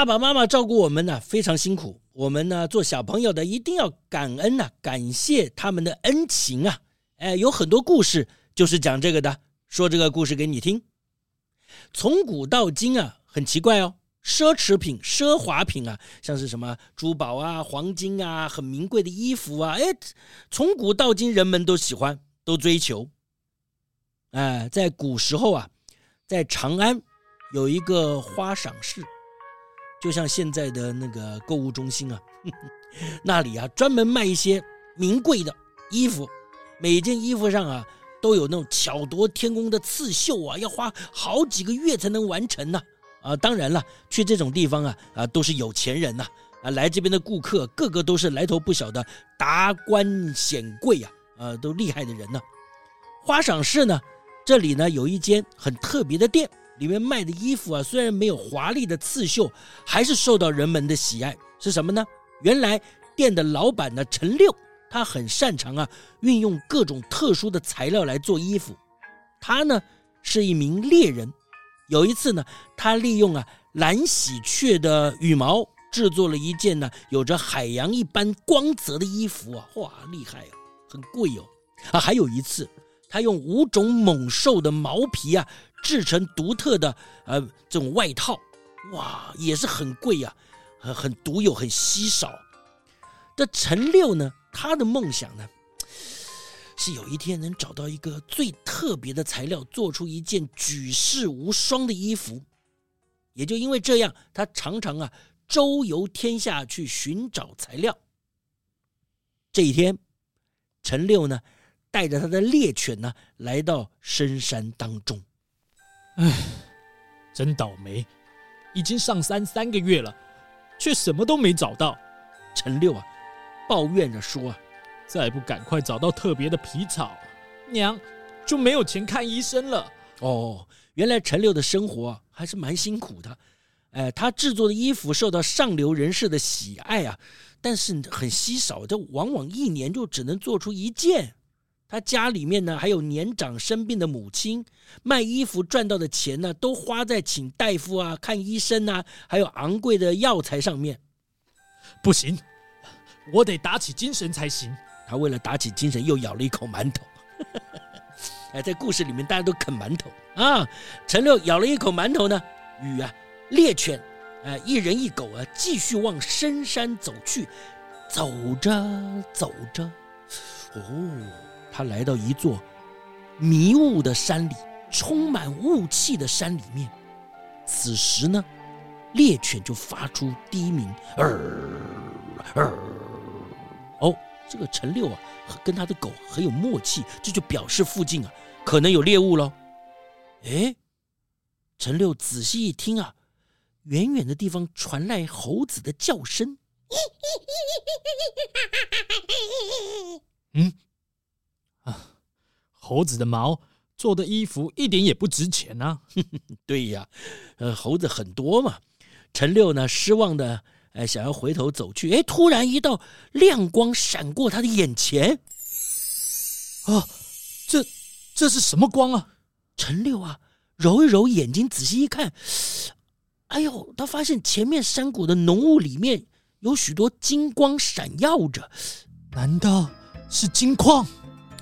爸爸妈妈照顾我们呢，非常辛苦。我们呢，做小朋友的一定要感恩呐，感谢他们的恩情啊！哎，有很多故事就是讲这个的，说这个故事给你听。从古到今啊，很奇怪哦，奢侈品、奢华品啊，像是什么珠宝啊、黄金啊，很名贵的衣服啊，哎，从古到今人们都喜欢，都追求。哎，在古时候啊。在长安有一个花赏市，就像现在的那个购物中心啊，呵 呵那里啊专门卖一些名贵的衣服，每件衣服上啊都有那种巧夺天工的刺绣啊，要花好几个月才能完成呢。啊，当然了，去这种地方啊啊都是有钱人呐啊，来这边的顾客个个都是来头不小的达官显贵啊，啊都厉害的人呢。花赏市呢。这里呢有一间很特别的店，里面卖的衣服啊，虽然没有华丽的刺绣，还是受到人们的喜爱。是什么呢？原来店的老板呢陈六，他很擅长啊运用各种特殊的材料来做衣服。他呢是一名猎人，有一次呢，他利用啊蓝喜鹊的羽毛制作了一件呢有着海洋一般光泽的衣服啊，哇，厉害啊，很贵哦。啊，还有一次。他用五种猛兽的毛皮啊制成独特的呃这种外套，哇，也是很贵啊，很很独有，很稀少。这陈六呢，他的梦想呢是有一天能找到一个最特别的材料，做出一件举世无双的衣服。也就因为这样，他常常啊周游天下去寻找材料。这一天，陈六呢，带着他的猎犬呢，来到深山当中。唉，真倒霉，已经上山三个月了，却什么都没找到。陈六啊，抱怨着说：“，再不赶快找到特别的皮草，娘就没有钱看医生了。”哦，原来陈六的生活还是蛮辛苦的。哎，他制作的衣服受到上流人士的喜爱啊，但是很稀少，这往往一年就只能做出一件。他家里面呢，还有年长生病的母亲，卖衣服赚到的钱呢，都花在请大夫啊、看医生啊，还有昂贵的药材上面。不行，我得打起精神才行。他为了打起精神，又咬了一口馒头。哎，在故事里面，大家都啃馒头啊。陈六咬了一口馒头呢，与啊猎犬，啊一人一狗啊，继续往深山走去。走着走着，哦。他来到一座迷雾的山里，充满雾气的山里面。此时呢，猎犬就发出低鸣，哦，这个陈六啊，跟他的狗很有默契，这就表示附近啊可能有猎物喽。哎，陈六仔细一听啊，远远的地方传来猴子的叫声。嗯。猴子的毛做的衣服一点也不值钱呐、啊。对呀，呃，猴子很多嘛。陈六呢，失望的哎，想要回头走去，哎，突然一道亮光闪过他的眼前。啊，这这是什么光啊？陈六啊，揉一揉眼睛，仔细一看，哎呦，他发现前面山谷的浓雾里面有许多金光闪耀着，难道是金矿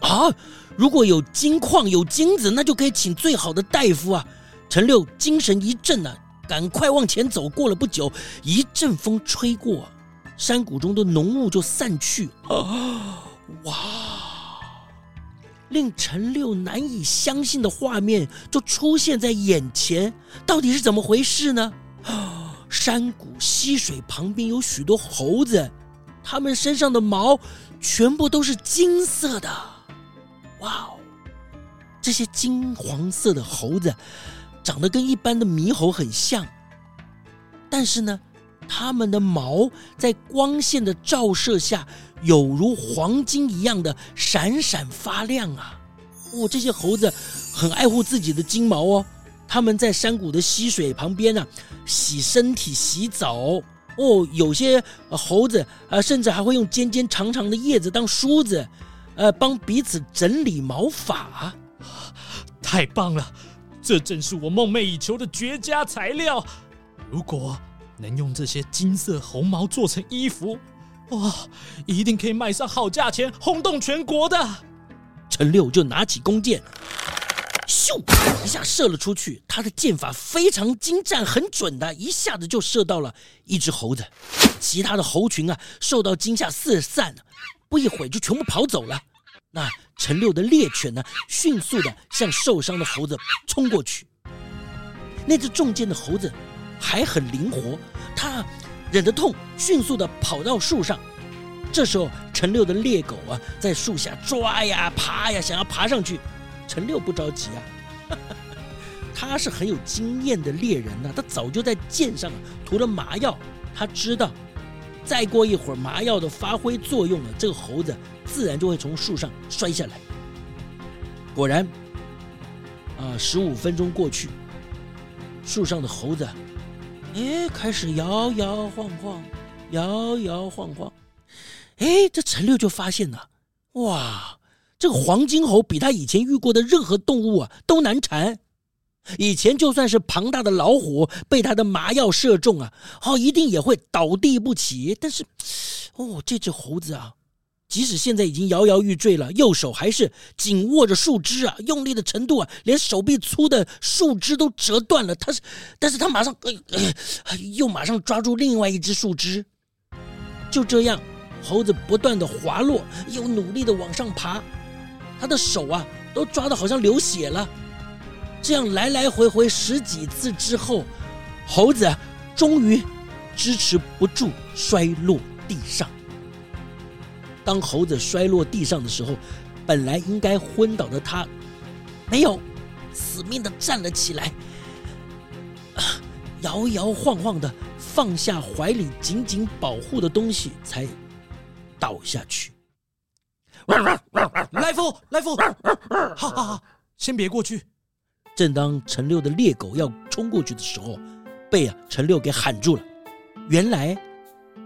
啊？如果有金矿有金子，那就可以请最好的大夫啊！陈六精神一振啊，赶快往前走。过了不久，一阵风吹过，山谷中的浓雾就散去。啊！哇！令陈六难以相信的画面就出现在眼前，到底是怎么回事呢？山谷溪水旁边有许多猴子。它们身上的毛全部都是金色的。哇哦！这些金黄色的猴子长得跟一般的猕猴很像，但是呢，它们的毛在光线的照射下，有如黄金一样的闪闪发亮啊！哦，这些猴子很爱护自己的金毛哦。他们在山谷的溪水旁边呢、啊，洗身体、洗澡哦。有些猴子啊，甚至还会用尖尖长长的叶子当梳子，呃，帮彼此整理毛发。太棒了，这正是我梦寐以求的绝佳材料。如果能用这些金色猴毛做成衣服，哇，一定可以卖上好价钱，轰动全国的。陈六就拿起弓箭。咻！一下射了出去，他的箭法非常精湛，很准的，一下子就射到了一只猴子。其他的猴群啊，受到惊吓四散了，不一会儿就全部跑走了。那陈六的猎犬呢，迅速的向受伤的猴子冲过去。那只中箭的猴子还很灵活，他忍着痛，迅速的跑到树上。这时候，陈六的猎狗啊，在树下抓呀爬呀，想要爬上去。陈六不着急啊，他是很有经验的猎人呐，他早就在箭上涂了麻药，他知道再过一会儿麻药的发挥作用了，这个猴子自然就会从树上摔下来。果然，啊，十五分钟过去，树上的猴子，哎，开始摇摇晃晃，摇摇晃晃，哎，这陈六就发现了，哇！这个黄金猴比他以前遇过的任何动物啊都难缠。以前就算是庞大的老虎被他的麻药射中啊，哦，一定也会倒地不起。但是，哦，这只猴子啊，即使现在已经摇摇欲坠了，右手还是紧握着树枝啊，用力的程度啊，连手臂粗的树枝都折断了。他是，但是他马上，又马上抓住另外一只树枝。就这样，猴子不断的滑落，又努力的往上爬。他的手啊，都抓的好像流血了。这样来来回回十几次之后，猴子终于支持不住，摔落地上。当猴子摔落地上的时候，本来应该昏倒的他，没有，死命的站了起来，摇摇晃晃的放下怀里紧紧保护的东西，才倒下去。来福，来福，好好好，先别过去。正当陈六的猎狗要冲过去的时候，被啊陈六给喊住了。原来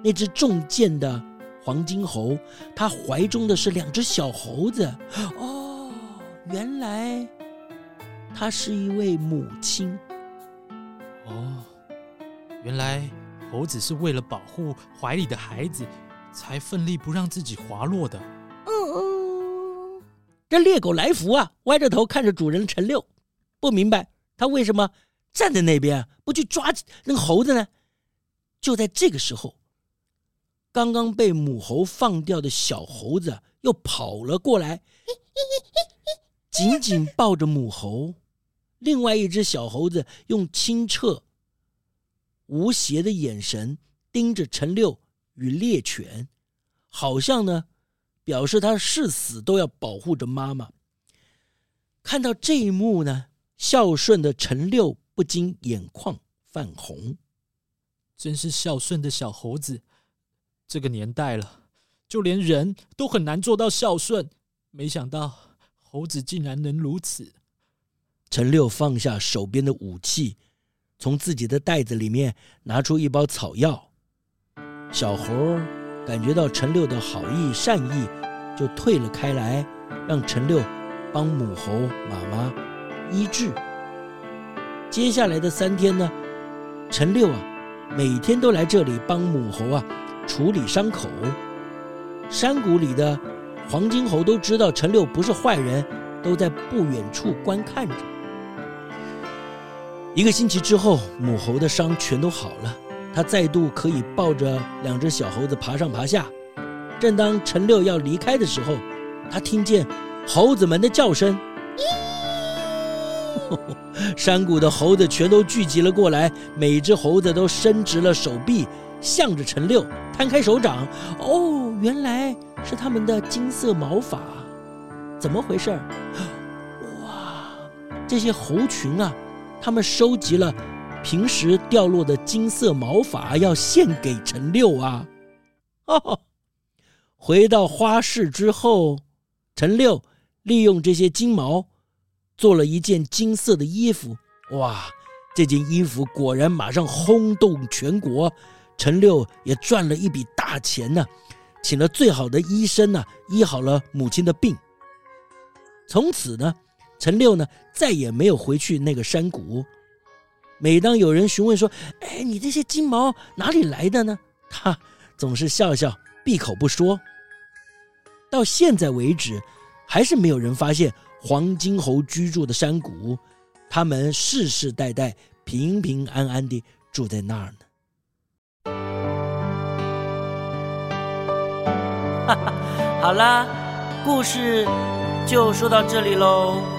那只中箭的黄金猴，它怀中的是两只小猴子。哦，原来它是一位母亲。哦，原来猴子是为了保护怀里的孩子，才奋力不让自己滑落的。嗯嗯这猎狗来福啊，歪着头看着主人陈六，不明白他为什么站在那边不去抓那个猴子呢？就在这个时候，刚刚被母猴放掉的小猴子又跑了过来，紧紧抱着母猴。另外一只小猴子用清澈无邪的眼神盯着陈六与猎犬，好像呢。表示他誓死都要保护着妈妈。看到这一幕呢，孝顺的陈六不禁眼眶泛红。真是孝顺的小猴子。这个年代了，就连人都很难做到孝顺，没想到猴子竟然能如此。陈六放下手边的武器，从自己的袋子里面拿出一包草药。小猴。感觉到陈六的好意善意，就退了开来，让陈六帮母猴妈妈医治。接下来的三天呢，陈六啊，每天都来这里帮母猴啊处理伤口。山谷里的黄金猴都知道陈六不是坏人，都在不远处观看着。一个星期之后，母猴的伤全都好了。他再度可以抱着两只小猴子爬上爬下。正当陈六要离开的时候，他听见猴子们的叫声。山谷的猴子全都聚集了过来，每只猴子都伸直了手臂，向着陈六摊开手掌。哦，原来是他们的金色毛发，怎么回事？哇，这些猴群啊，他们收集了平时掉落的金色毛发，要献给陈六啊。哦，回到花市之后，陈六利用这些金毛做了一件金色的衣服。哇！这件衣服果然马上轰动全国，陈六也赚了一笔大钱呢，请了最好的医生呢，医好了母亲的病。从此呢，陈六呢再也没有回去那个山谷。每当有人询问说：“哎，你这些金毛哪里来的呢？”他总是笑笑，闭口不说。到现在为止，还是没有人发现黄金猴居住的山谷。他们世世代代平平安安地住在那儿呢。好啦，故事就说到这里喽。